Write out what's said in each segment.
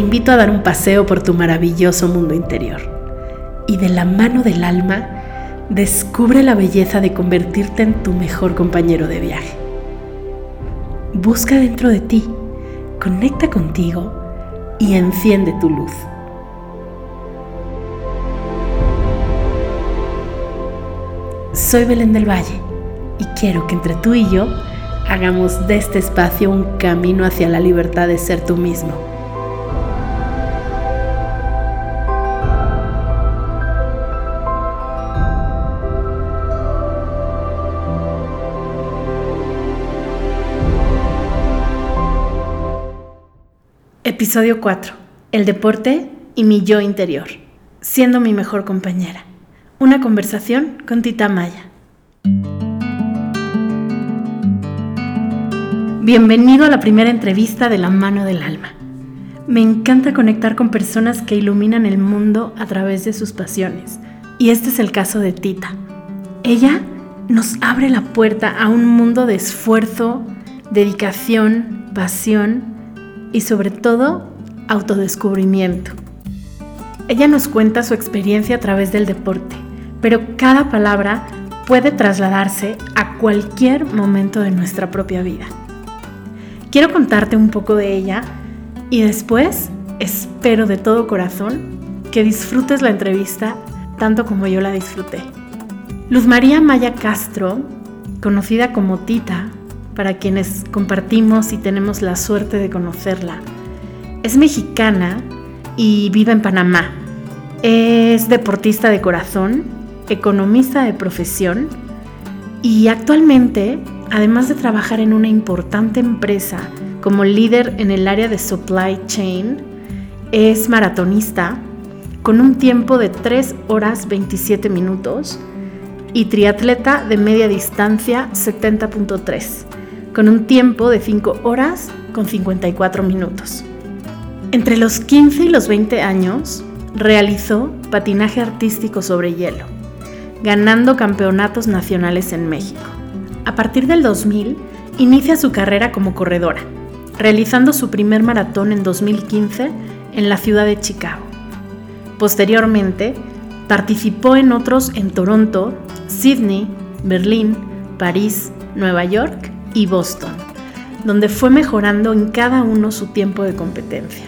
invito a dar un paseo por tu maravilloso mundo interior. Y de la mano del alma, descubre la belleza de convertirte en tu mejor compañero de viaje. Busca dentro de ti, conecta contigo y enciende tu luz. Soy Belén del Valle y quiero que entre tú y yo hagamos de este espacio un camino hacia la libertad de ser tú mismo. Episodio 4. El deporte y mi yo interior. Siendo mi mejor compañera. Una conversación con Tita Maya. Bienvenido a la primera entrevista de La mano del alma. Me encanta conectar con personas que iluminan el mundo a través de sus pasiones. Y este es el caso de Tita. Ella nos abre la puerta a un mundo de esfuerzo, dedicación, pasión y sobre todo autodescubrimiento. Ella nos cuenta su experiencia a través del deporte pero cada palabra puede trasladarse a cualquier momento de nuestra propia vida. Quiero contarte un poco de ella y después espero de todo corazón que disfrutes la entrevista tanto como yo la disfruté. Luz María Maya Castro, conocida como Tita, para quienes compartimos y tenemos la suerte de conocerla, es mexicana y vive en Panamá. Es deportista de corazón economista de profesión y actualmente, además de trabajar en una importante empresa como líder en el área de supply chain, es maratonista con un tiempo de 3 horas 27 minutos y triatleta de media distancia 70.3 con un tiempo de 5 horas con 54 minutos. Entre los 15 y los 20 años realizó patinaje artístico sobre hielo ganando campeonatos nacionales en México. A partir del 2000, inicia su carrera como corredora, realizando su primer maratón en 2015 en la ciudad de Chicago. Posteriormente, participó en otros en Toronto, Sydney, Berlín, París, Nueva York y Boston, donde fue mejorando en cada uno su tiempo de competencia.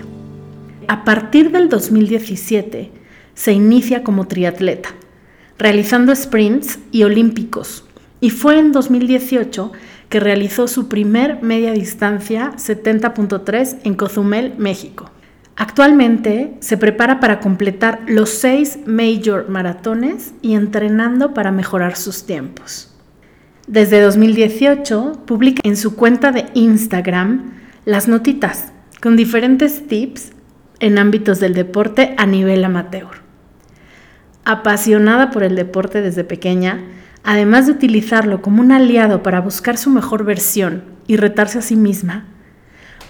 A partir del 2017, se inicia como triatleta, realizando sprints y olímpicos. Y fue en 2018 que realizó su primer media distancia 70.3 en Cozumel, México. Actualmente se prepara para completar los seis major maratones y entrenando para mejorar sus tiempos. Desde 2018 publica en su cuenta de Instagram las notitas con diferentes tips en ámbitos del deporte a nivel amateur apasionada por el deporte desde pequeña, además de utilizarlo como un aliado para buscar su mejor versión y retarse a sí misma,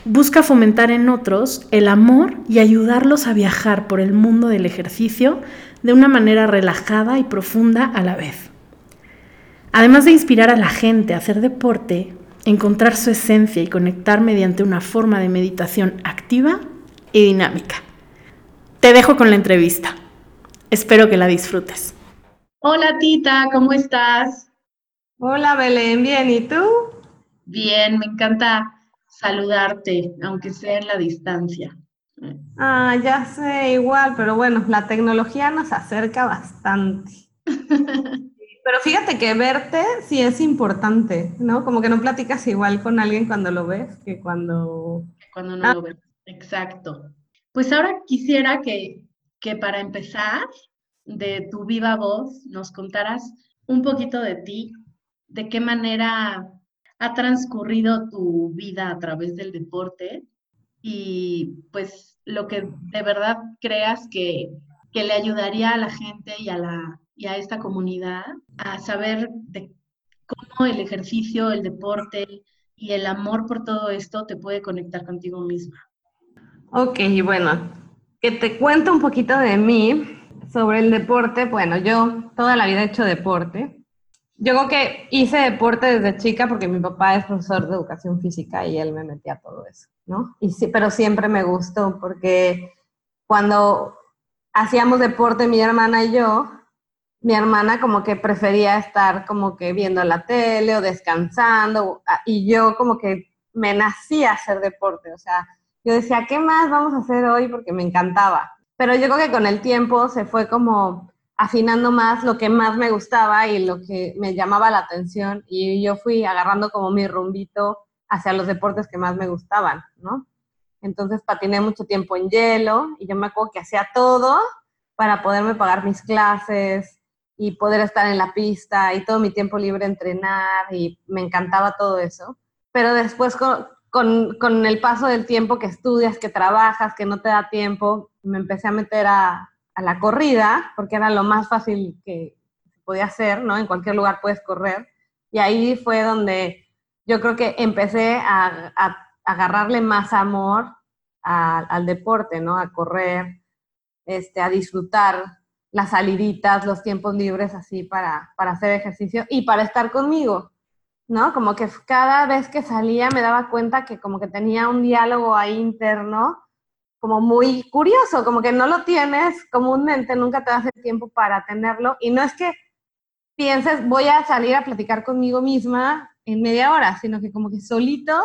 busca fomentar en otros el amor y ayudarlos a viajar por el mundo del ejercicio de una manera relajada y profunda a la vez. Además de inspirar a la gente a hacer deporte, encontrar su esencia y conectar mediante una forma de meditación activa y dinámica. Te dejo con la entrevista. Espero que la disfrutes. Hola Tita, ¿cómo estás? Hola Belén, bien, ¿y tú? Bien, me encanta saludarte, aunque sea en la distancia. Ah, ya sé, igual, pero bueno, la tecnología nos acerca bastante. pero fíjate que verte sí es importante, ¿no? Como que no platicas igual con alguien cuando lo ves que cuando... Cuando no lo ves, exacto. Pues ahora quisiera que, que para empezar, de tu viva voz, nos contaras un poquito de ti, de qué manera ha transcurrido tu vida a través del deporte y pues lo que de verdad creas que, que le ayudaría a la gente y a, la, a esta comunidad a saber de cómo el ejercicio, el deporte y el amor por todo esto te puede conectar contigo misma. Ok, bueno, que te cuento un poquito de mí sobre el deporte. Bueno, yo toda la vida he hecho deporte. Yo creo que hice deporte desde chica porque mi papá es profesor de educación física y él me metía a todo eso, ¿no? Y sí, pero siempre me gustó porque cuando hacíamos deporte mi hermana y yo, mi hermana como que prefería estar como que viendo la tele o descansando ah, y yo como que me nacía hacer deporte, o sea, yo decía, ¿qué más vamos a hacer hoy? Porque me encantaba. Pero yo creo que con el tiempo se fue como afinando más lo que más me gustaba y lo que me llamaba la atención y yo fui agarrando como mi rumbito hacia los deportes que más me gustaban, ¿no? Entonces patiné mucho tiempo en hielo y yo me acuerdo que hacía todo para poderme pagar mis clases y poder estar en la pista y todo mi tiempo libre entrenar y me encantaba todo eso. Pero después con, con, con el paso del tiempo que estudias, que trabajas, que no te da tiempo, me empecé a meter a, a la corrida, porque era lo más fácil que podía hacer, ¿no? En cualquier lugar puedes correr. Y ahí fue donde yo creo que empecé a, agarrarle más amor al deporte, ¿no? A correr, este, a disfrutar las saliditas, los tiempos libres así para, para hacer ejercicio y para estar conmigo, ¿no? Como que cada vez que salía me daba cuenta que como que tenía un diálogo ahí interno como muy curioso, como que no lo tienes comúnmente, nunca te das el tiempo para tenerlo. Y no es que pienses, voy a salir a platicar conmigo misma en media hora, sino que como que solito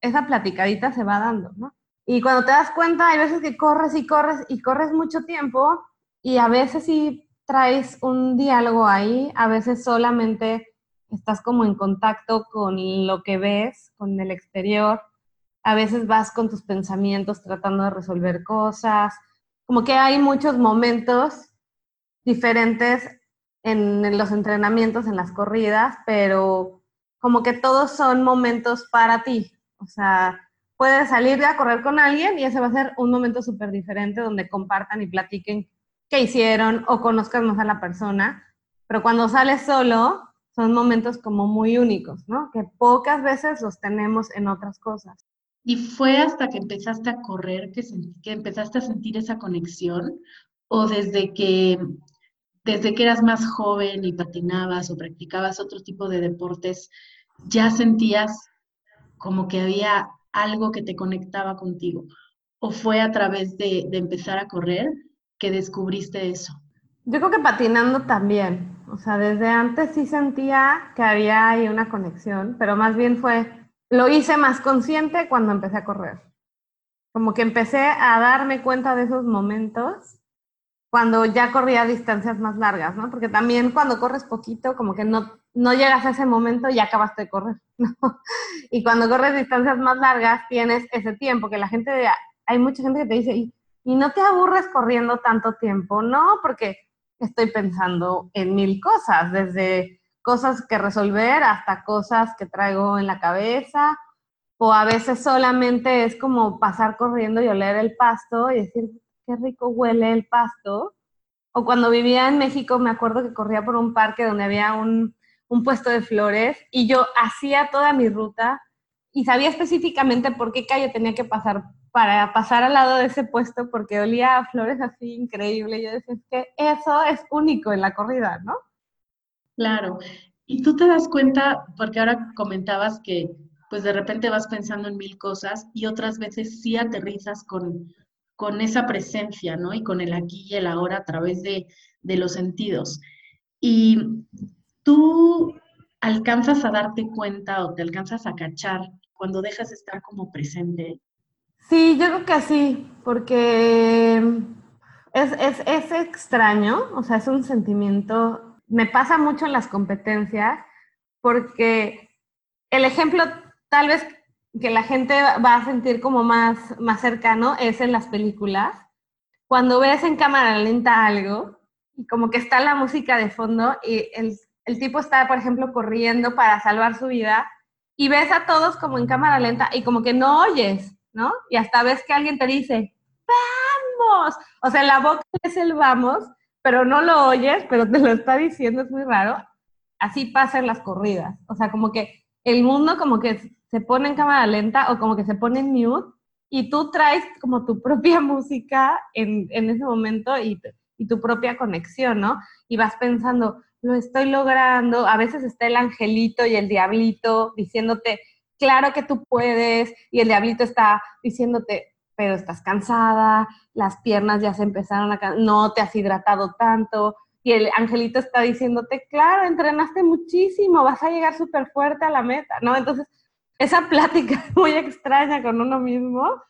esa platicadita se va dando, ¿no? Y cuando te das cuenta, hay veces que corres y corres y corres mucho tiempo y a veces sí traes un diálogo ahí, a veces solamente estás como en contacto con lo que ves, con el exterior a veces vas con tus pensamientos tratando de resolver cosas, como que hay muchos momentos diferentes en, los entrenamientos, en las corridas, pero como que todos son momentos para ti. O sea, puedes salir a correr con alguien y ese va a ser un momento súper diferente donde compartan y platiquen qué hicieron o conozcan más a la persona. Pero cuando sales solo, son momentos como muy únicos, ¿no? Que pocas veces los tenemos en otras cosas. ¿Y fue hasta que empezaste a correr que, que empezaste a sentir esa conexión? ¿O desde que, desde que eras más joven y patinabas o practicabas otro tipo de deportes, ya sentías como que había algo que te conectaba contigo? ¿O fue a través de empezar a correr que descubriste eso? Yo creo que patinando también. O sea, desde antes sí sentía que había ahí una conexión, pero más bien fue lo hice más consciente cuando empecé a correr. Como que empecé a darme cuenta de esos momentos cuando ya corría distancias más largas, ¿no? Porque también cuando corres poquito, como que no, no llegas a ese momento y acabaste de correr, ¿no? Y cuando corres distancias más largas, tienes ese tiempo que la gente, hay mucha gente que te dice, ¿y, no te aburres corriendo tanto tiempo? No, porque estoy pensando en mil cosas, desde cosas que resolver hasta cosas que traigo en la cabeza, o a veces solamente es como pasar corriendo y oler el pasto y decir, qué rico huele el pasto. O cuando vivía en México, me acuerdo que corría por un parque donde había un puesto de flores y yo hacía toda mi ruta y sabía específicamente por qué calle tenía que pasar para pasar al lado de ese puesto porque olía a flores así increíble. Yo decía, es que eso es único en la corrida, ¿no? Claro. Y tú te das cuenta, porque ahora comentabas que pues de repente vas pensando en mil cosas y otras veces sí aterrizas con, con esa presencia, ¿no? Y con el aquí y el ahora a través de, de los sentidos. Y tú alcanzas a darte cuenta o te alcanzas a cachar cuando dejas de estar como presente. Sí, yo creo que sí, porque es, es, es extraño, o sea, es un sentimiento me pasa mucho en las competencias porque el ejemplo tal vez que la gente va a sentir como más, más cercano es en las películas. Cuando ves en cámara lenta algo y como que está la música de fondo y el, el tipo está, por ejemplo, corriendo para salvar su vida y ves a todos como en cámara lenta y como que no oyes, ¿no? Y hasta ves que alguien te dice, vamos. O sea, la boca es el vamos, pero no lo oyes, pero te lo está diciendo, es muy raro. Así pasa en las corridas. O sea, como que el mundo como que se pone en cámara lenta o como que se pone en mute y tú traes como tu propia música en, en ese momento y, y tu propia conexión, ¿no? Y vas pensando, lo estoy logrando, a veces está el angelito y el diablito diciéndote, claro que tú puedes, y el diablito está diciéndote, pero estás cansada, las piernas ya se empezaron a, no te has hidratado tanto, y el angelito está diciéndote, claro, entrenaste muchísimo, vas a llegar súper fuerte a la meta, ¿no? Entonces, esa plática muy extraña con uno mismo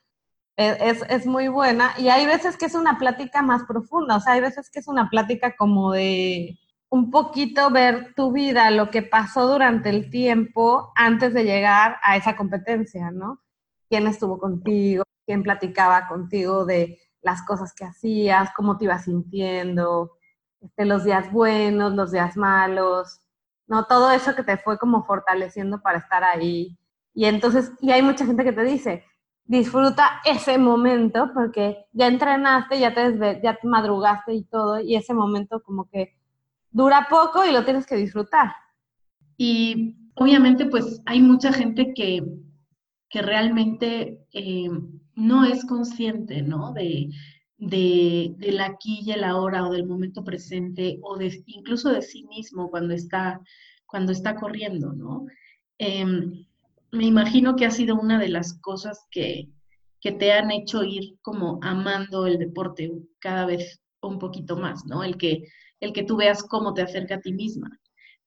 es, es, muy buena y hay veces que es una plática más profunda, o sea, hay veces que es una plática como de un poquito ver tu vida, lo que pasó durante el tiempo antes de llegar a esa competencia, ¿no? ¿Quién estuvo contigo? ¿Quién platicaba contigo de las cosas que hacías? ¿Cómo te ibas sintiendo? Este, los días buenos, los días malos, ¿no? Todo eso que te fue como fortaleciendo para estar ahí. Y entonces, y hay mucha gente que te dice, disfruta ese momento porque ya entrenaste, ya te, ya te madrugaste y todo, y ese momento como que dura poco y lo tienes que disfrutar. Y obviamente pues hay mucha gente que, que realmente eh, no es consciente, ¿no? De, de, del aquí y el ahora o del momento presente o de, incluso de sí mismo cuando está, cuando está corriendo, ¿no? Em, me imagino que ha sido una de las cosas que, que te han hecho ir como amando el deporte cada vez un poquito más, ¿no? El que, el que tú veas cómo te acerca a ti misma.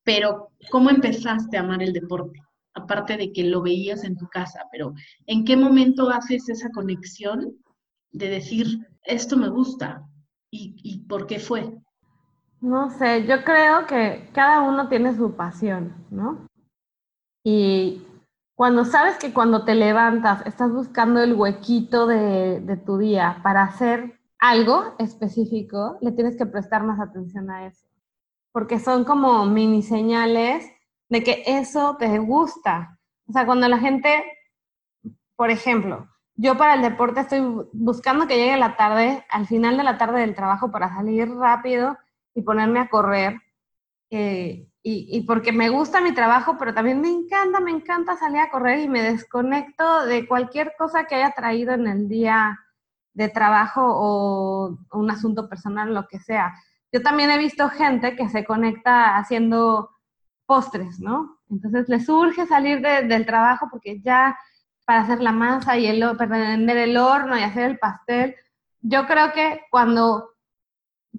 Pero, ¿cómo empezaste a amar el deporte? Aparte de que lo veías en tu casa, pero ¿en qué momento haces esa conexión de decir, esto me gusta y, por qué fue? No sé, yo creo que cada uno tiene su pasión, ¿no? Y cuando sabes que cuando te levantas estás buscando el huequito de, de, tu día para hacer algo específico, le tienes que prestar más atención a eso. Porque son como mini señales de que eso te gusta. O sea, cuando la gente, por ejemplo, yo para el deporte estoy buscando que llegue la tarde, al final de la tarde del trabajo, para salir rápido y ponerme a correr. Eh, y, porque me gusta mi trabajo, pero también me encanta, me encanta salir a correr y me desconecto de cualquier cosa que haya traído en el día de trabajo o un asunto personal, lo que sea. Yo también he visto gente que se conecta haciendo postres, ¿no? Entonces le surge salir del trabajo porque ya para hacer la masa y el, prender el horno y hacer el pastel. Yo creo que cuando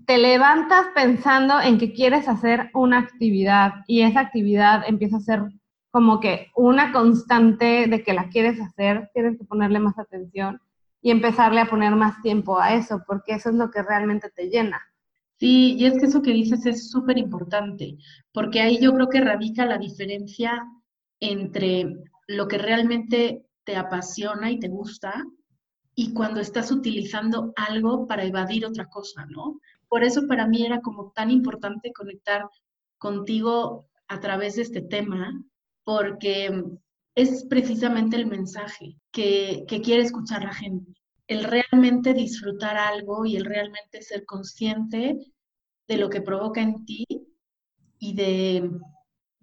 te levantas pensando en que quieres hacer una actividad y esa actividad empieza a ser como que una constante de que la quieres hacer, tienes que ponerle más atención y empezarle a poner más tiempo a eso, porque eso es lo que realmente te llena. Sí, y es que eso que dices es súper importante, porque ahí yo creo que radica la diferencia entre lo que realmente te apasiona y te gusta y cuando estás utilizando algo para evadir otra cosa, ¿no? Por eso para mí era como tan importante conectar contigo a través de este tema, porque es precisamente el mensaje que, que quiere escuchar la gente, el realmente disfrutar algo y el realmente ser consciente de lo que provoca en ti y de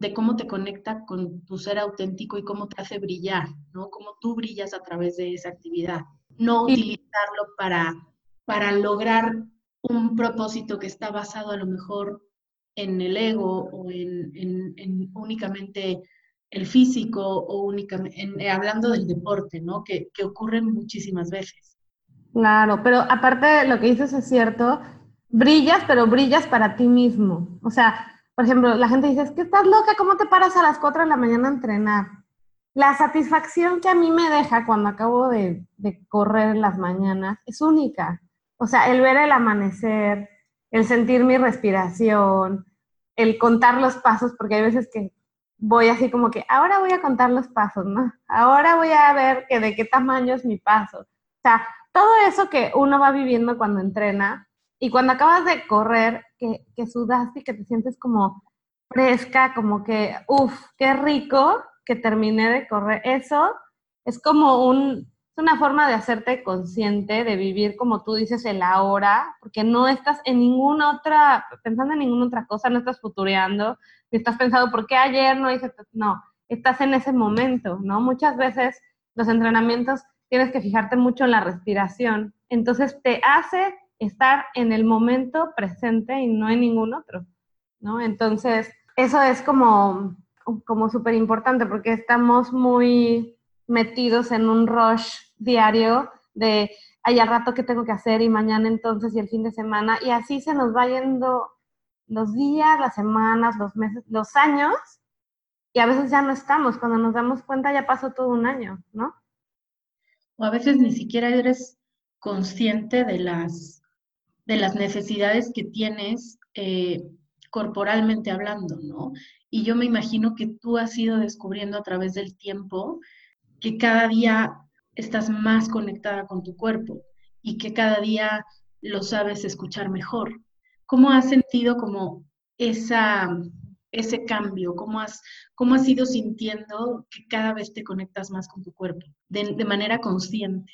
de cómo te conecta con tu ser auténtico y cómo te hace brillar, ¿no? Cómo tú brillas a través de esa actividad. No utilizarlo para, para lograr un propósito que está basado a lo mejor en el ego o en, únicamente el físico o únicamente, hablando del deporte, ¿no? Que, que ocurren muchísimas veces. Claro, pero aparte lo que dices es cierto, brillas, pero brillas para ti mismo. O sea, por ejemplo, la gente dice, es que estás loca, ¿cómo te paras a las 4 de la mañana a entrenar? La satisfacción que a mí me deja cuando acabo de, correr en las mañanas es única. O sea, el ver el amanecer, el sentir mi respiración, el contar los pasos, porque hay veces que voy así como que, ahora voy a contar los pasos, ¿no? Ahora voy a ver que de qué tamaño es mi paso. O sea, todo eso que uno va viviendo cuando entrena, y cuando acabas de correr, que, que sudaste y que te sientes como fresca, como que, uff, qué rico que terminé de correr. Eso es como un, es una forma de hacerte consciente, de vivir como tú dices el ahora, porque no estás en ninguna otra, pensando en ninguna otra cosa, no estás futureando, ni estás pensando, ¿por qué ayer no hice? No, estás en ese momento, ¿no? Muchas veces los entrenamientos tienes que fijarte mucho en la respiración, entonces te hace estar en el momento presente y no en ningún otro, ¿no? Entonces, eso es como, como súper importante porque estamos muy metidos en un rush diario de, hay al rato que tengo que hacer y mañana entonces y el fin de semana, y así se nos va yendo los días, las semanas, los meses, los años, y a veces ya no estamos, cuando nos damos cuenta ya pasó todo un año, ¿no? O a veces ni siquiera eres consciente de las, de las necesidades que tienes eh, corporalmente hablando, ¿no? Y yo me imagino que tú has ido descubriendo a través del tiempo que cada día estás más conectada con tu cuerpo y que cada día lo sabes escuchar mejor. ¿Cómo has sentido como esa, ese cambio? ¿Cómo has, ¿Cómo has ido sintiendo que cada vez te conectas más con tu cuerpo de, de manera consciente?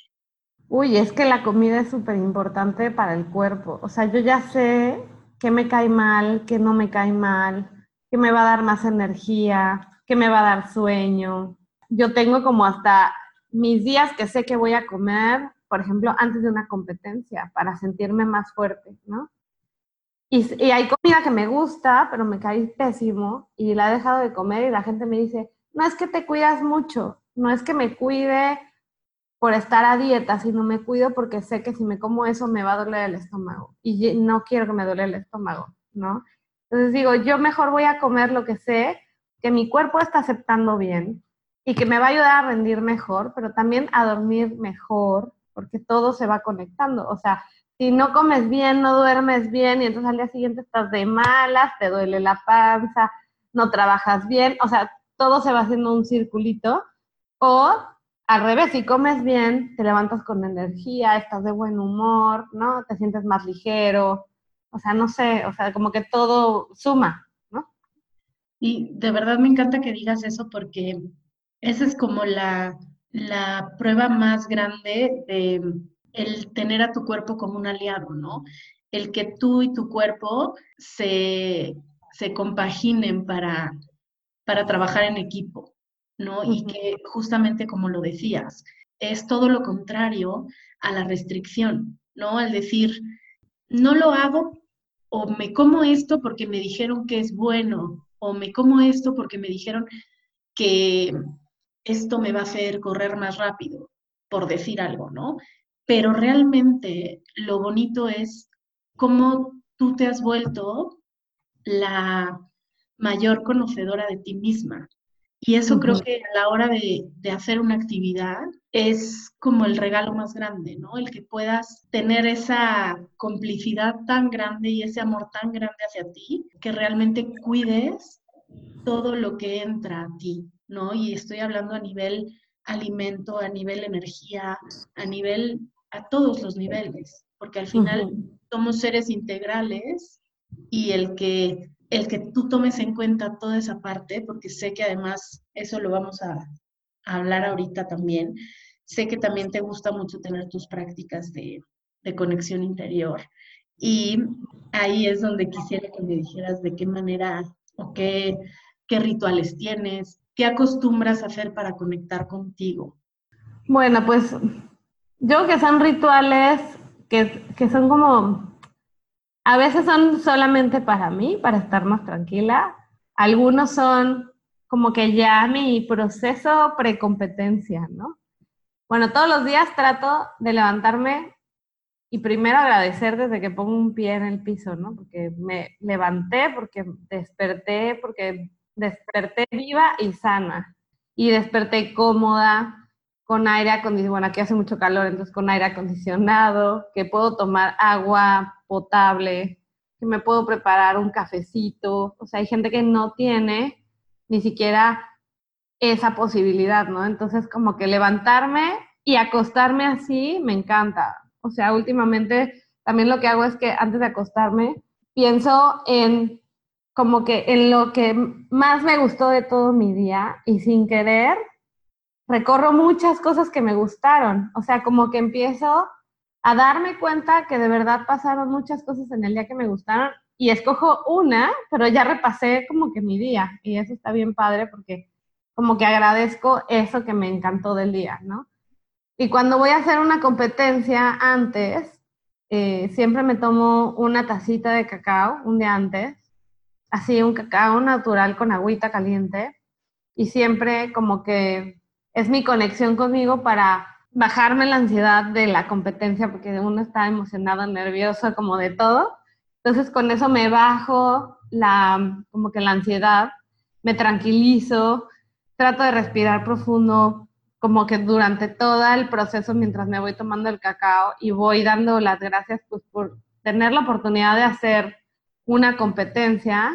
Uy, es que la comida es súper importante para el cuerpo. O sea, yo ya sé qué me cae mal, qué no me cae mal, qué me va a dar más energía, qué me va a dar sueño. Yo tengo como hasta mis días que sé que voy a comer, por ejemplo, antes de una competencia, para sentirme más fuerte, ¿no? Y, hay comida que me gusta, pero me cae pésimo y la he dejado de comer y la gente me dice, no es que te cuidas mucho, no es que me cuide por estar a dieta, sino me cuido porque sé que si me como eso me va a doler el estómago y no quiero que me duele el estómago, ¿no? Entonces digo, yo mejor voy a comer lo que sé que mi cuerpo está aceptando bien y que me va a ayudar a rendir mejor, pero también a dormir mejor, porque todo se va conectando. O sea, si no comes bien, no duermes bien y entonces al día siguiente estás de malas, te duele la panza, no trabajas bien, o sea, todo se va haciendo un circulito. O al revés, si comes bien, te levantas con energía, estás de buen humor, ¿no? Te sientes más ligero, o sea, no sé, o sea, como que todo suma, ¿no? Y de verdad me encanta que digas eso porque esa es como la, la prueba más grande de el tener a tu cuerpo como un aliado, ¿no? El que tú y tu cuerpo se, compaginen para, para trabajar en equipo, ¿no? Y que justamente como lo decías, es todo lo contrario a la restricción, ¿no? Al decir, no lo hago o me como esto porque me dijeron que es bueno, o me como esto porque me dijeron que esto me va a hacer correr más rápido, por decir algo, ¿no? Pero realmente lo bonito es cómo tú te has vuelto la mayor conocedora de ti misma. Y eso creo que a la hora de, hacer una actividad es como el regalo más grande, ¿no? El que puedas tener esa complicidad tan grande y ese amor tan grande hacia ti, que realmente cuides todo lo que entra a ti, ¿no? Y estoy hablando a nivel alimento, a nivel energía, a nivel a todos los niveles, porque al final somos seres integrales y el que, el que tú tomes en cuenta toda esa parte, porque sé que además eso lo vamos a, hablar ahorita también, sé que también te gusta mucho tener tus prácticas de, de conexión interior. Y ahí es donde quisiera que me dijeras de qué manera o qué, qué rituales tienes, qué acostumbras a hacer para conectar contigo. Bueno, pues yo que son rituales que, que son como, a veces son solamente para mí, para estar más tranquila. Algunos son como que ya mi proceso precompetencia, ¿no? Bueno, todos los días trato de levantarme y primero agradecer desde que pongo un pie en el piso, ¿no? Porque me levanté, porque desperté, porque desperté viva y sana. Y desperté cómoda, con aire acondicionado, bueno, aquí hace mucho calor, entonces con aire acondicionado, que puedo tomar agua potable, que me puedo preparar un cafecito. O sea, hay gente que no tiene ni siquiera esa posibilidad, ¿no? Entonces, como que levantarme y acostarme así me encanta. O sea, últimamente también lo que hago es que antes de acostarme pienso en como que en lo que más me gustó de todo mi día y sin querer recorro muchas cosas que me gustaron. O sea, como que empiezo a darme cuenta que de verdad pasaron muchas cosas en el día que me gustaron y escojo una, pero ya repasé como que mi día y eso está bien padre porque como que agradezco eso que me encantó del día, ¿no? Y cuando voy a hacer una competencia antes, eh, siempre me tomo una tacita de cacao un día antes, así un cacao natural con agüita caliente y siempre como que es mi conexión conmigo para bajarme la ansiedad de la competencia porque uno está emocionado, nervioso, como de todo. Entonces con eso me bajo la, como que la ansiedad, me tranquilizo, trato de respirar profundo, como que durante todo el proceso mientras me voy tomando el cacao y voy dando las gracias pues, por tener la oportunidad de hacer una competencia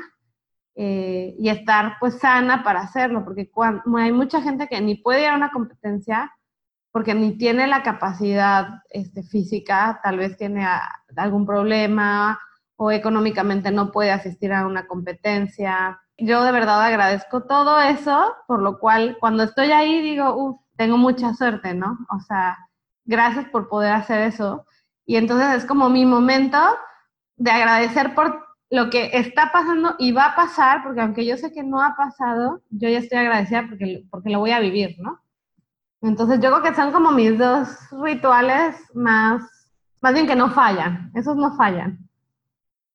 eh, y estar pues sana para hacerlo, porque cuando, hay mucha gente que ni puede ir a una competencia porque ni tiene la capacidad este, física, tal vez tiene algún problema o económicamente no puede asistir a una competencia. Yo de verdad agradezco todo eso, por lo cual cuando estoy ahí digo, uff, tengo mucha suerte, ¿no? O sea, gracias por poder hacer eso. Y entonces es como mi momento de agradecer por lo que está pasando y va a pasar, porque aunque yo sé que no ha pasado, yo ya estoy agradecida porque, porque lo voy a vivir, ¿no? Entonces yo creo que son como mis dos rituales más, más bien que no fallan, esos no fallan.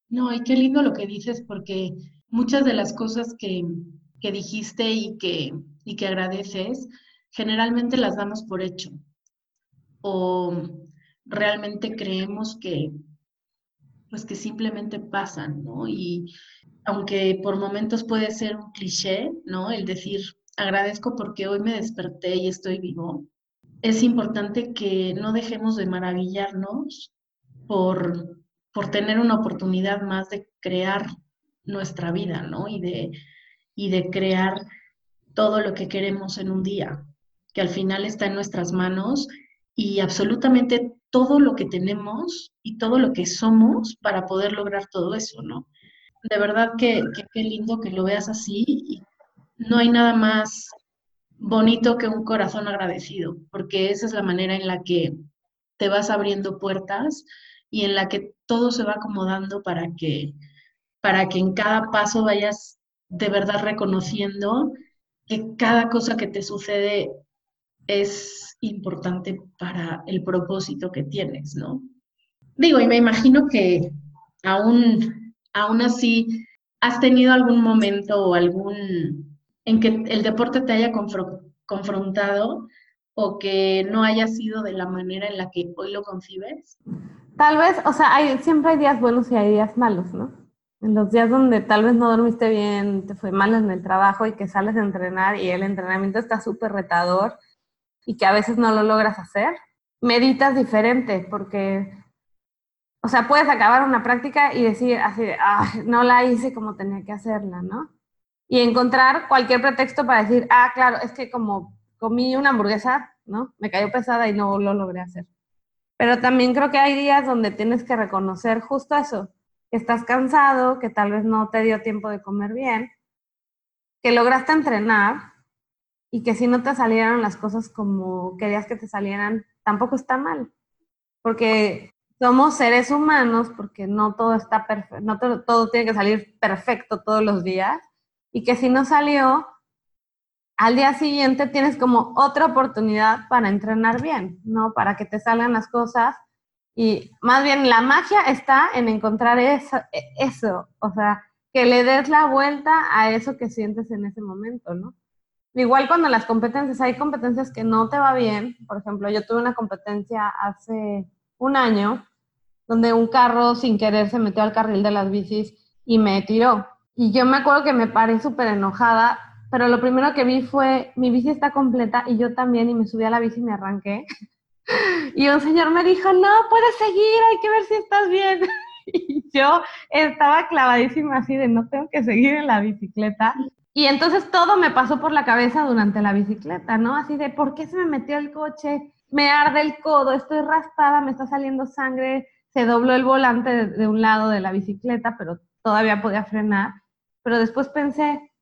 No, y qué lindo lo que dices, porque muchas de las cosas que, que dijiste y que, y que agradeces, generalmente las damos por hecho o realmente creemos que pues que simplemente pasan, ¿no? Y aunque por momentos puede ser un cliché, ¿no? El decir, agradezco porque hoy me desperté y estoy vivo, es importante que no dejemos de maravillarnos por, por tener una oportunidad más de crear nuestra vida, ¿no? Y de, y de crear todo lo que queremos en un día que al final está en nuestras manos y absolutamente todo lo que tenemos y todo lo que somos para poder lograr todo eso, ¿no? De verdad que qué lindo que lo veas así. no hay nada más bonito que un corazón agradecido, porque esa es la manera en la que te vas abriendo puertas y en la que todo se va acomodando para que, para que en cada paso vayas de verdad reconociendo que cada cosa que te sucede es importante para el propósito que tienes, ¿no? Digo, y me imagino que aún, aún así, ¿has tenido algún momento o algún en que el deporte te haya confrontado o que no haya sido de la manera en la que hoy lo concibes? Tal vez, o sea, hay, siempre hay días buenos y hay días malos, ¿no? En los días donde tal vez no dormiste bien, te fue mal en el trabajo y que sales a entrenar y el entrenamiento está súper retador y que a veces no lo logras hacer, meditas diferente porque, o sea, puedes acabar una práctica y decir así ah, no la hice como tenía que hacerla, ¿no? Y encontrar cualquier pretexto para decir, ah, claro, es que como comí una hamburguesa, ¿no? Me cayó pesada y no lo logré hacer. Pero también creo que hay días donde tienes que reconocer justo eso, que estás cansado, que tal vez no te dio tiempo de comer bien, que lograste entrenar, y que si no te salieron las cosas como querías que te salieran, tampoco está mal, porque somos seres humanos, porque no todo está perfecto, no todo, todo tiene que salir perfecto todos los días, y que si no salió, al día siguiente tienes como otra oportunidad para entrenar bien, ¿no? Para que te salgan las cosas. Y más bien la magia está en encontrar eso, eso, o sea, que le des la vuelta a eso que sientes en ese momento, ¿no? Igual cuando las competencias, hay competencias que no te va bien. Por ejemplo, yo tuve una competencia hace un año donde un carro sin querer se metió al carril de las bicis y me tiró. Y yo me acuerdo que me paré súper enojada, pero lo primero que vi fue, mi bici está completa y yo también, y me subí a la bici y me arranqué. Y un señor me dijo, no, puedes seguir, hay que ver si estás bien. Y yo estaba clavadísima así de, no tengo que seguir en la bicicleta. Y entonces todo me pasó por la cabeza durante la bicicleta, ¿no? Así de, ¿por qué se me metió el coche? Me arde el codo, estoy raspada, me está saliendo sangre, se dobló el volante de, un lado de la bicicleta, pero todavía podía frenar. Pero después pensé,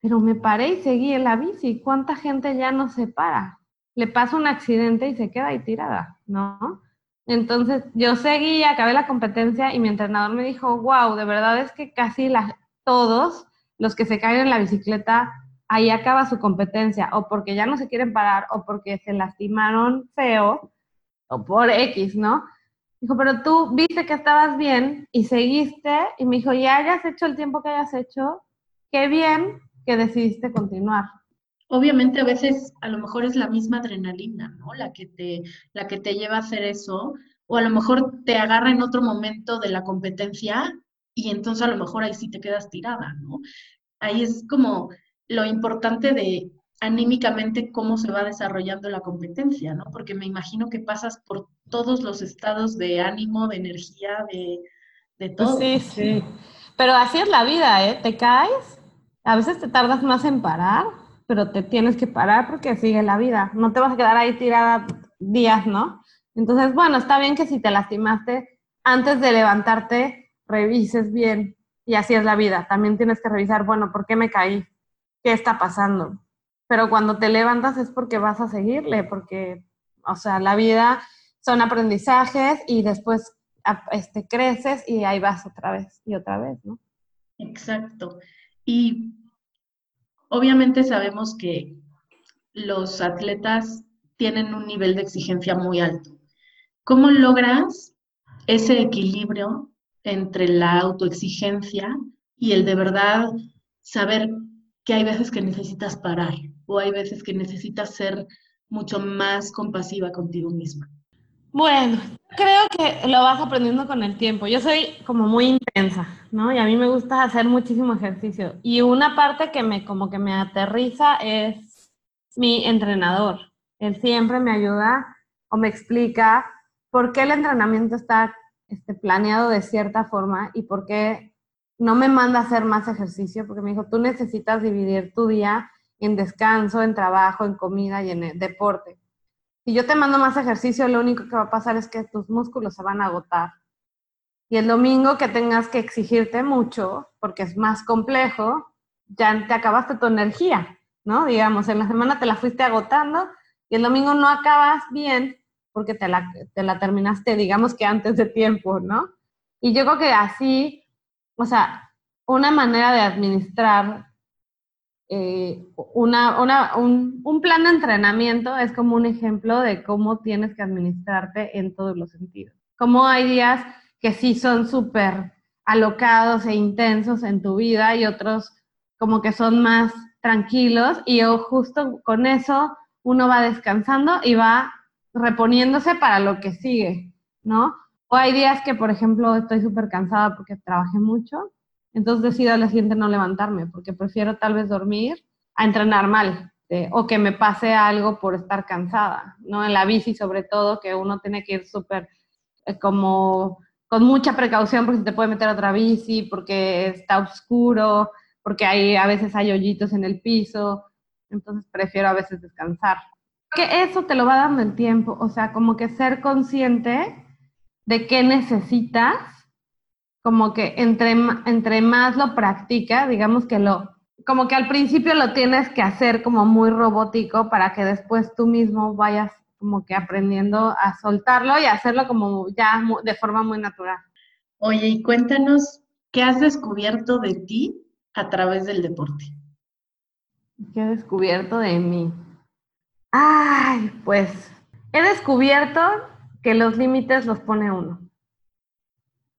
pero me paré y seguí en la bici. ¿Cuánta gente ya no se para? Le pasa un accidente y se queda ahí tirada, ¿no? Entonces yo seguí, acabé la competencia y mi entrenador me dijo, wow, de verdad es que casi la, todos los que se caen en la bicicleta, ahí acaba su competencia, o porque ya no se quieren parar, o porque se lastimaron feo, o por X, ¿no? Dijo, pero tú viste que estabas bien y seguiste y me dijo, ya hayas hecho el tiempo que hayas hecho, qué bien que decidiste continuar. Obviamente a veces a lo mejor es la misma adrenalina, ¿no? La que te, la que te lleva a hacer eso, o a lo mejor te agarra en otro momento de la competencia y entonces a lo mejor ahí sí te quedas tirada, ¿no? Ahí es como lo importante de anímicamente cómo se va desarrollando la competencia, ¿no? Porque me imagino que pasas por todos los estados de ánimo, de energía, de, de Pues todo. sí, sí. Pero así es la vida, ¿eh? Te caes, a veces te tardas más en parar, pero te tienes que parar porque sigue la vida. No te vas a quedar ahí tirada días, ¿no? Entonces, bueno, está bien que si te lastimaste, antes de levantarte, revises bien. Y así es la vida. También tienes que revisar, bueno, ¿por qué me caí? ¿Qué está pasando? Pero cuando te levantas es porque vas a seguirle, porque, o sea, la vida son aprendizajes y después este, creces y ahí vas otra vez y otra vez, ¿no? Exacto. Y obviamente sabemos que los atletas tienen un nivel de exigencia muy alto. ¿Cómo logras ese equilibrio entre la autoexigencia y el de verdad saber que hay veces que necesitas parar o hay veces que necesitas ser mucho más compasiva contigo misma? Bueno, creo que lo vas aprendiendo con el tiempo. Yo soy como muy intensa, ¿no? Y a mí me gusta hacer muchísimo ejercicio. Y una parte que me como que me aterriza es mi entrenador. Él siempre me ayuda o me explica por qué el entrenamiento está este, planeado de cierta forma y por qué no me manda a hacer más ejercicio, porque me dijo, tú necesitas dividir tu día en descanso, en trabajo, en comida y en eh, deporte. Si yo te mando más ejercicio, lo único que va a pasar es que tus músculos se van a agotar. Y el domingo que tengas que exigirte mucho, porque es más complejo, ya te acabaste tu energía, ¿no? Digamos, en la semana te la fuiste agotando y el domingo no acabas bien porque te la, te la terminaste, digamos que antes de tiempo, ¿no? Y yo creo que así, o sea, una manera de administrar eh, una, una, un, un, plan de entrenamiento es como un ejemplo de cómo tienes que administrarte en todos los sentidos. Como hay días que sí son súper alocados e intensos en tu vida y otros como que son más tranquilos y justo con eso uno va descansando y va reponiéndose para lo que sigue, ¿no? O hay días que, por ejemplo, estoy súper cansada porque trabajé mucho entonces decido al siguiente no levantarme porque prefiero tal vez dormir a entrenar mal eh, o que me pase algo por estar cansada, ¿no? En la bici sobre todo, que uno tiene que ir súper eh, como con mucha precaución porque se te puede meter otra bici, porque está oscuro, porque hay, a veces hay hoyitos en el piso, entonces prefiero a veces descansar. Que eso te lo va dando el tiempo, o sea, como que ser consciente de qué necesitas como que entre, entre más lo practica, digamos que lo, como que al principio lo tienes que hacer como muy robótico para que después tú mismo vayas como que aprendiendo a soltarlo y hacerlo como ya de forma muy natural. Oye, y cuéntanos, ¿qué has descubierto de ti a través del deporte? ¿Qué he descubierto de mí? Ay, pues he descubierto que los límites los pone uno.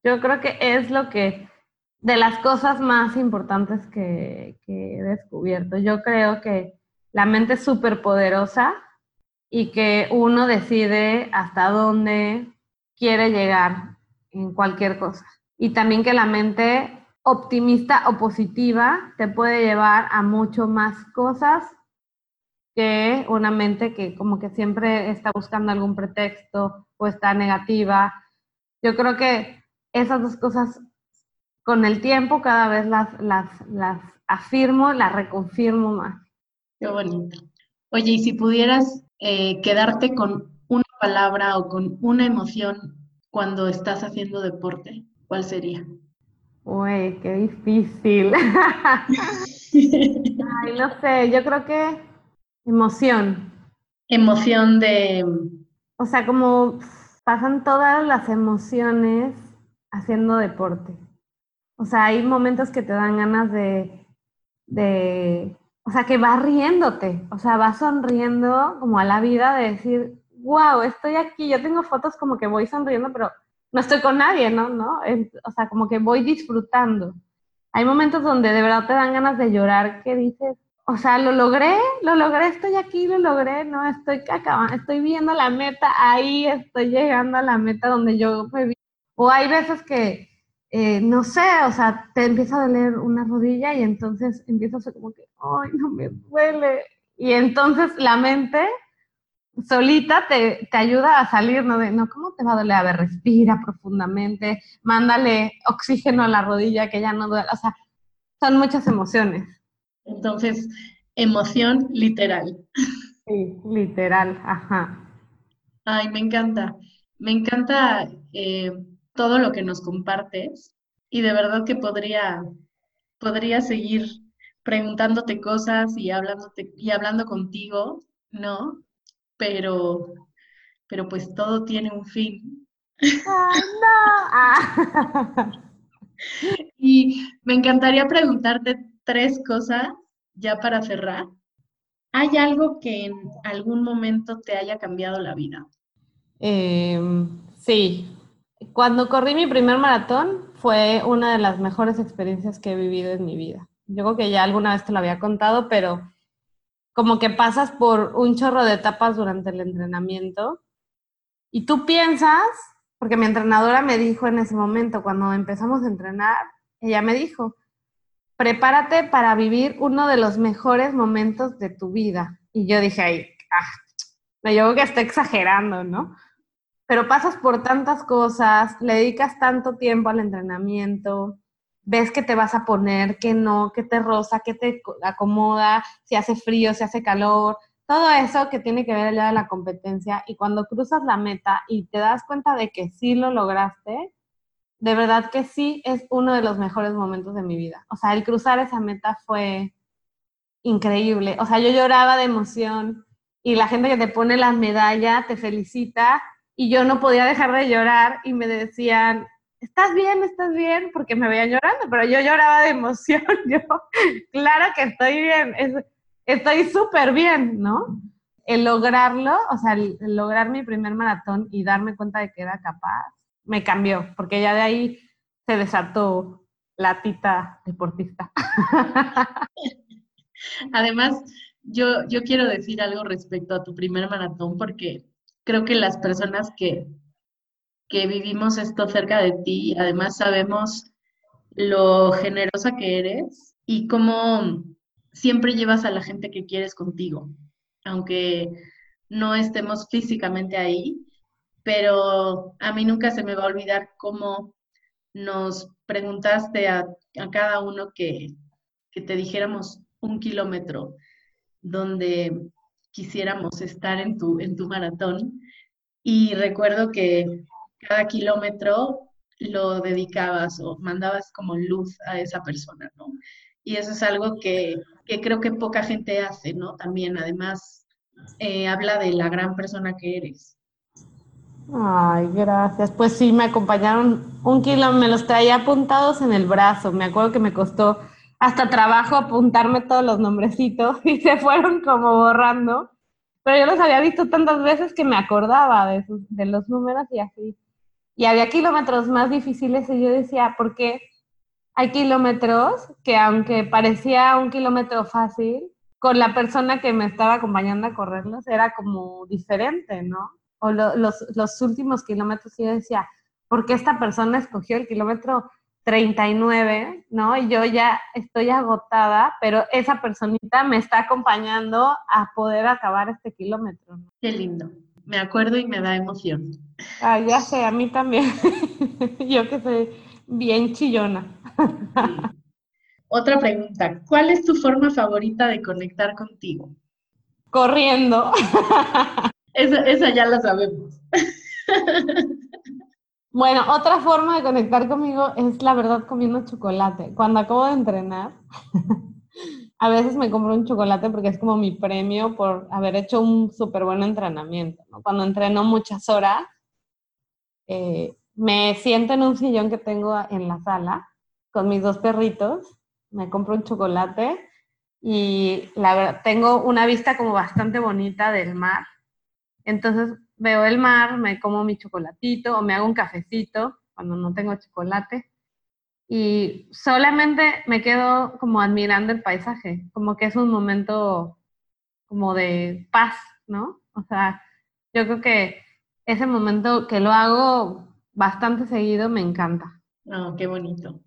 Yo creo que es lo que, de las cosas más importantes que, que he descubierto. Yo creo que la mente es súper poderosa y que uno decide hasta dónde quiere llegar en cualquier cosa. Y también que la mente optimista o positiva te puede llevar a mucho más cosas que una mente que como que siempre está buscando algún pretexto o está negativa. Yo creo que esas dos cosas con el tiempo cada vez las, las, las afirmo, las reconfirmo más. Qué bonito. Oye, y si pudieras eh, quedarte con una palabra o con una emoción cuando estás haciendo deporte, ¿cuál sería? Uy, qué difícil. Ay, no sé, yo creo que emoción. Emoción de... O sea, como pasan todas las emociones haciendo deporte. O sea, hay momentos que te dan ganas de, de, o sea, que vas riéndote, o sea, vas sonriendo como a la vida de decir, wow, estoy aquí. Yo tengo fotos como que voy sonriendo, pero no estoy con nadie, ¿no? ¿no? O sea, como que voy disfrutando. Hay momentos donde de verdad te dan ganas de llorar que dices, o sea, lo logré, lo logré, estoy aquí, lo logré, no, estoy acabando, estoy viendo la meta, ahí estoy llegando a la meta donde yo me vi. O hay veces que, eh, no sé, o sea, te empieza a doler una rodilla y entonces empiezas como que, ay, no me duele. Y entonces la mente solita te, te, ayuda a salir, ¿no? De, no, ¿cómo te va a doler? A ver, respira profundamente, mándale oxígeno a la rodilla que ya no duele. O sea, son muchas emociones. Entonces, emoción literal. Sí, literal, ajá. Ay, me encanta. Me encanta eh, todo lo que nos compartes y de verdad que podría, podría seguir preguntándote cosas y, hablándote, y hablando contigo, ¿no? Pero, pero pues todo tiene un fin. ¡Ay, no! Ah. y me encantaría preguntarte tres cosas ya para cerrar. ¿Hay algo que en algún momento te haya cambiado la vida? Em, sí. Cuando corrí mi primer maratón fue una de las mejores experiencias que he vivido en mi vida. Yo creo que ya alguna vez te lo había contado, pero como que pasas por un chorro de etapas durante el entrenamiento y tú piensas, porque mi entrenadora me dijo en ese momento, cuando empezamos a entrenar, ella me dijo, prepárate para vivir uno de los mejores momentos de tu vida. Y yo dije, ah, yo creo que está exagerando, ¿no? Pero pasas por tantas cosas, le dedicas tanto tiempo al entrenamiento, ves que te vas a poner, que no, que te rosa, que te acomoda, si hace frío, si hace calor, todo eso que tiene que ver ya de la competencia y cuando cruzas la meta y te das cuenta de que sí lo lograste, de verdad que sí es uno de los mejores momentos de mi vida. O sea, el cruzar esa meta fue increíble. O sea, yo lloraba de emoción y la gente que te pone la medalla te felicita y yo no podía dejar de llorar y me decían, ¿estás bien? ¿Estás bien? Porque me veían llorando, pero yo lloraba de emoción. Yo, claro que estoy bien, estoy súper bien, ¿no? El lograrlo, o sea, el lograr mi primer maratón y darme cuenta de que era capaz, me cambió, porque ya de ahí se desató la tita deportista. Además, yo, yo quiero decir algo respecto a tu primer maratón, porque creo que las personas que, que vivimos esto cerca de ti, además sabemos lo generosa que eres y cómo siempre llevas a la gente que quieres contigo, aunque no estemos físicamente ahí, pero a mí nunca se me va a olvidar cómo nos preguntaste a, cada uno que, que, te dijéramos un kilómetro donde quisiéramos estar en tu, en tu maratón. Y recuerdo que cada kilómetro lo dedicabas o mandabas como luz a esa persona, ¿no? Y eso es algo que, que creo que poca gente hace, ¿no? También, además, eh, habla de la gran persona que eres. Ay, gracias. Pues sí, me acompañaron un kilo, me los traía apuntados en el brazo. Me acuerdo que me costó hasta trabajo apuntarme todos los nombrecitos y se fueron como borrando. Pero yo los había visto tantas veces que me acordaba de, de los números y así. Y había kilómetros más difíciles y yo decía, ¿por qué hay kilómetros que aunque parecía un kilómetro fácil, con la persona que me estaba acompañando a correrlos era como diferente, ¿no? O los, los, últimos kilómetros, y yo decía, ¿por qué esta persona escogió el kilómetro 39, ¿no? Y yo ya estoy agotada, pero esa personita me está acompañando a poder acabar este kilómetro. Qué lindo. Me acuerdo y me da emoción. Ah, ya sé, a mí también. yo que soy bien chillona. Otra pregunta, ¿cuál es tu forma favorita de conectar contigo? Corriendo. Esa, ya la sabemos. Bueno, otra forma de conectar conmigo es la verdad comiendo chocolate. Cuando acabo de entrenar, a veces me compro un chocolate porque es como mi premio por haber hecho un súper buen entrenamiento. Cuando entreno muchas horas, eh, me siento en un sillón que tengo en la sala con mis dos perritos, me compro un chocolate y la verdad, tengo una vista como bastante bonita del mar entonces veo el mar, me como mi chocolatito o me hago un cafecito cuando no tengo chocolate y solamente me quedo como admirando el paisaje, como que es un momento como de paz, ¿no? O sea, yo creo que ese momento que lo hago bastante seguido me encanta. Oh, qué bonito.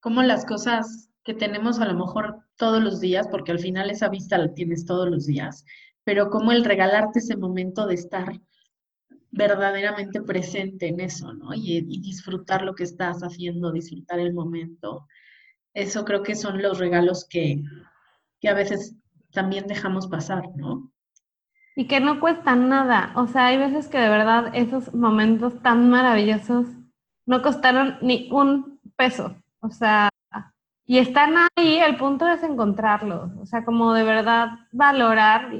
Como las cosas que tenemos a lo mejor todos los días, porque al final esa vista la tienes todos los días, pero como el regalarte ese momento de estar verdaderamente presente en eso, ¿no? Y, disfrutar lo que estás haciendo, disfrutar el momento. Eso creo que son los regalos que, que a veces también dejamos pasar, ¿no? Y que no cuestan nada. O sea, hay veces que de verdad esos momentos tan maravillosos no costaron ni un peso. O sea, y están ahí, el punto es encontrarlos. O sea, como de verdad valorar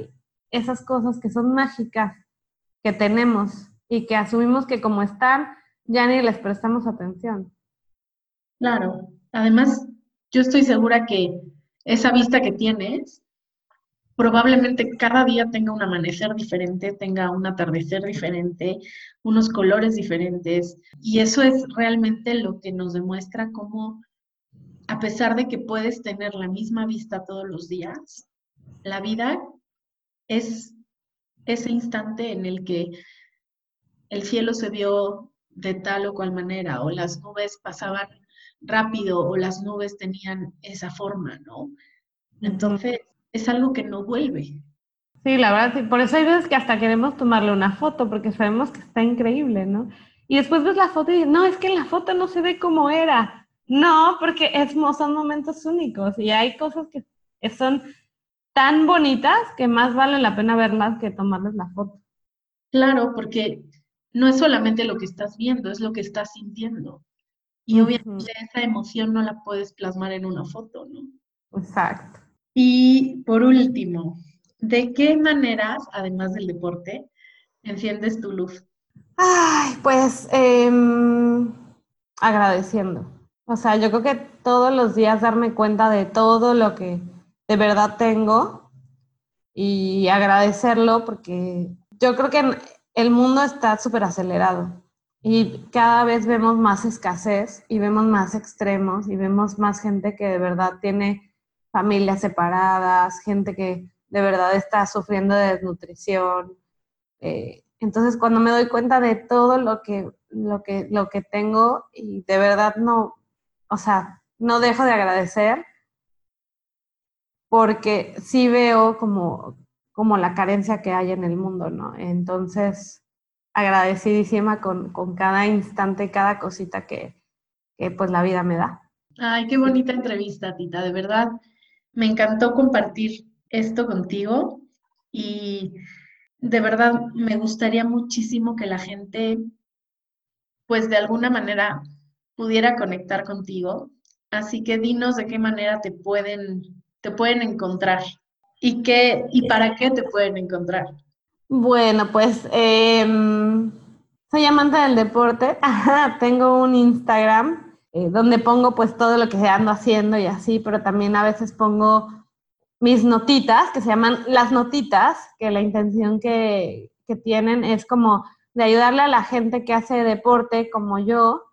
esas cosas que son mágicas que tenemos y que asumimos que como están, ya ni les prestamos atención. Claro. Además, yo estoy segura que esa vista que tienes probablemente cada día tenga un amanecer diferente, tenga un atardecer diferente, unos colores diferentes. Y eso es realmente lo que nos demuestra cómo, a pesar de que puedes tener la misma vista todos los días, la vida es ese instante en el que el cielo se vio de tal o cual manera, o las nubes pasaban rápido, o las nubes tenían esa forma, ¿no? Entonces, es algo que no vuelve. Sí, la verdad, sí. Por eso hay veces que hasta queremos tomarle una foto, porque sabemos que está increíble, ¿no? Y después ves la foto y dices, no, es que en la foto no se ve como era. No, porque es, son momentos únicos y hay cosas que son tan bonitas que más vale la pena verlas que tomarles la foto. Claro, porque no es solamente lo que estás viendo, es lo que estás sintiendo. Y obviamente esa emoción no la puedes plasmar en una foto, ¿no? Exacto. Y por último, ¿de qué maneras, además del deporte, enciendes tu luz? Ay, pues em, agradeciendo. O sea, yo creo que todos los días darme cuenta de todo lo que de verdad tengo y agradecerlo porque yo creo que el mundo está súper acelerado y cada vez vemos más escasez y vemos más extremos y vemos más gente que de verdad tiene familias separadas, gente que de verdad está sufriendo de desnutrición. Eh, entonces, cuando me doy cuenta de todo lo que, lo, que, lo que tengo y de verdad no, o sea, no dejo de agradecer porque sí veo como, como la carencia que hay en el mundo, ¿no? Entonces, agradecidísima con, con cada instante, cada cosita que, que pues la vida me da. Ay, qué bonita entrevista, Tita, de verdad me encantó compartir esto contigo y de verdad me gustaría muchísimo que la gente, pues de alguna manera, pudiera conectar contigo. Así que dinos de qué manera te pueden, te pueden encontrar y, qué, y para qué te pueden encontrar. Bueno, pues em, soy amante del deporte. tengo un Instagram eh, donde pongo pues todo lo que ando haciendo y así, pero también a veces pongo mis notitas, que se llaman las notitas, que la intención que, que tienen es como de ayudarle a la gente que hace deporte como yo,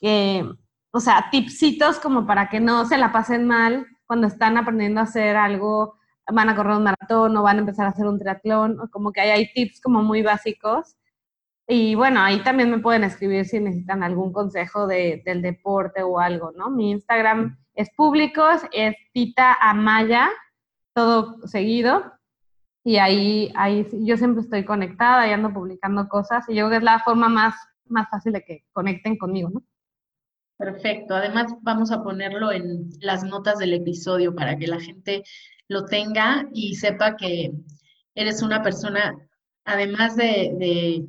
que, o sea, tipsitos como para que no se la pasen mal cuando están aprendiendo a hacer algo, van a correr un maratón o van a empezar a hacer un triatlón, o como que hay, hay tips como muy básicos y bueno, ahí también me pueden escribir si necesitan algún consejo de, del deporte o algo, ¿no? Mi Instagram es público, es Tita Amaya, todo seguido. Y ahí, ahí yo siempre estoy conectada y ando publicando cosas. Y yo creo que es la forma más, más fácil de que conecten conmigo, ¿no? Perfecto. Además, vamos a ponerlo en las notas del episodio para que la gente lo tenga y sepa que eres una persona, además de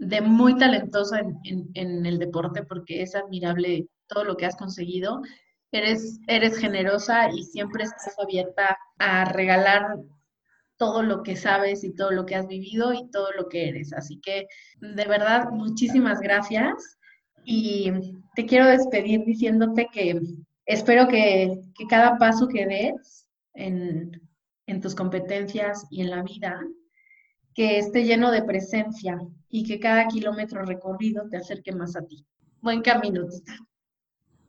de muy talentosa en, el deporte porque es admirable todo lo que has conseguido. Eres, eres generosa y siempre estás abierta a regalar todo lo que sabes y todo lo que has vivido y todo lo que eres. Así que de verdad, muchísimas gracias y te quiero despedir diciéndote que espero que, cada paso que des en, tus competencias y en la vida que esté lleno de presencia y que cada kilómetro recorrido te acerque más a ti. Buen camino, Tita.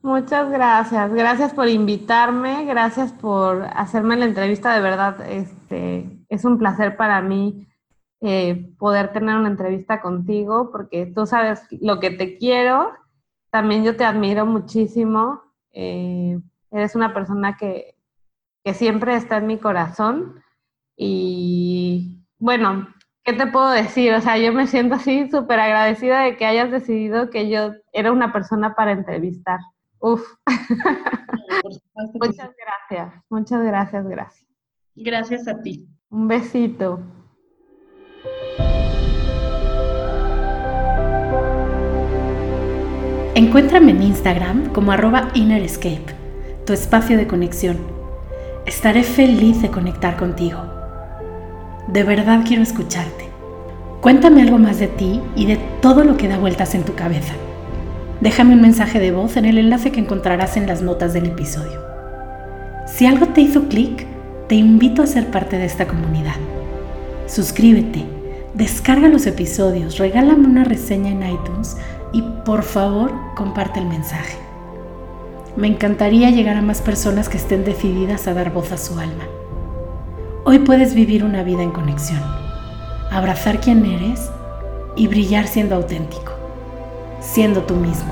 Muchas gracias, gracias por invitarme, gracias por hacerme la entrevista, de verdad, este, es un placer para mí eh, poder tener una entrevista contigo, porque tú sabes lo que te quiero, también yo te admiro muchísimo, eh, eres una persona que, que siempre está en mi corazón y bueno, ¿qué te puedo decir? O sea, yo me siento así súper agradecida de que hayas decidido que yo era una persona para entrevistar. Uf. muchas gracias, muchas gracias, gracias. Gracias a ti. Un besito. Encuéntrame en Instagram como arroba innerescape, tu espacio de conexión. Estaré feliz de conectar contigo. De verdad quiero escucharte. Cuéntame algo más de ti y de todo lo que da vueltas en tu cabeza. Déjame un mensaje de voz en el enlace que encontrarás en las notas del episodio. Si algo te hizo clic, te invito a ser parte de esta comunidad. Suscríbete, descarga los episodios, regálame una reseña en iTunes y por favor comparte el mensaje. Me encantaría llegar a más personas que estén decididas a dar voz a su alma. Hoy puedes vivir una vida en conexión, abrazar quien eres y brillar siendo auténtico siendo tú mismo.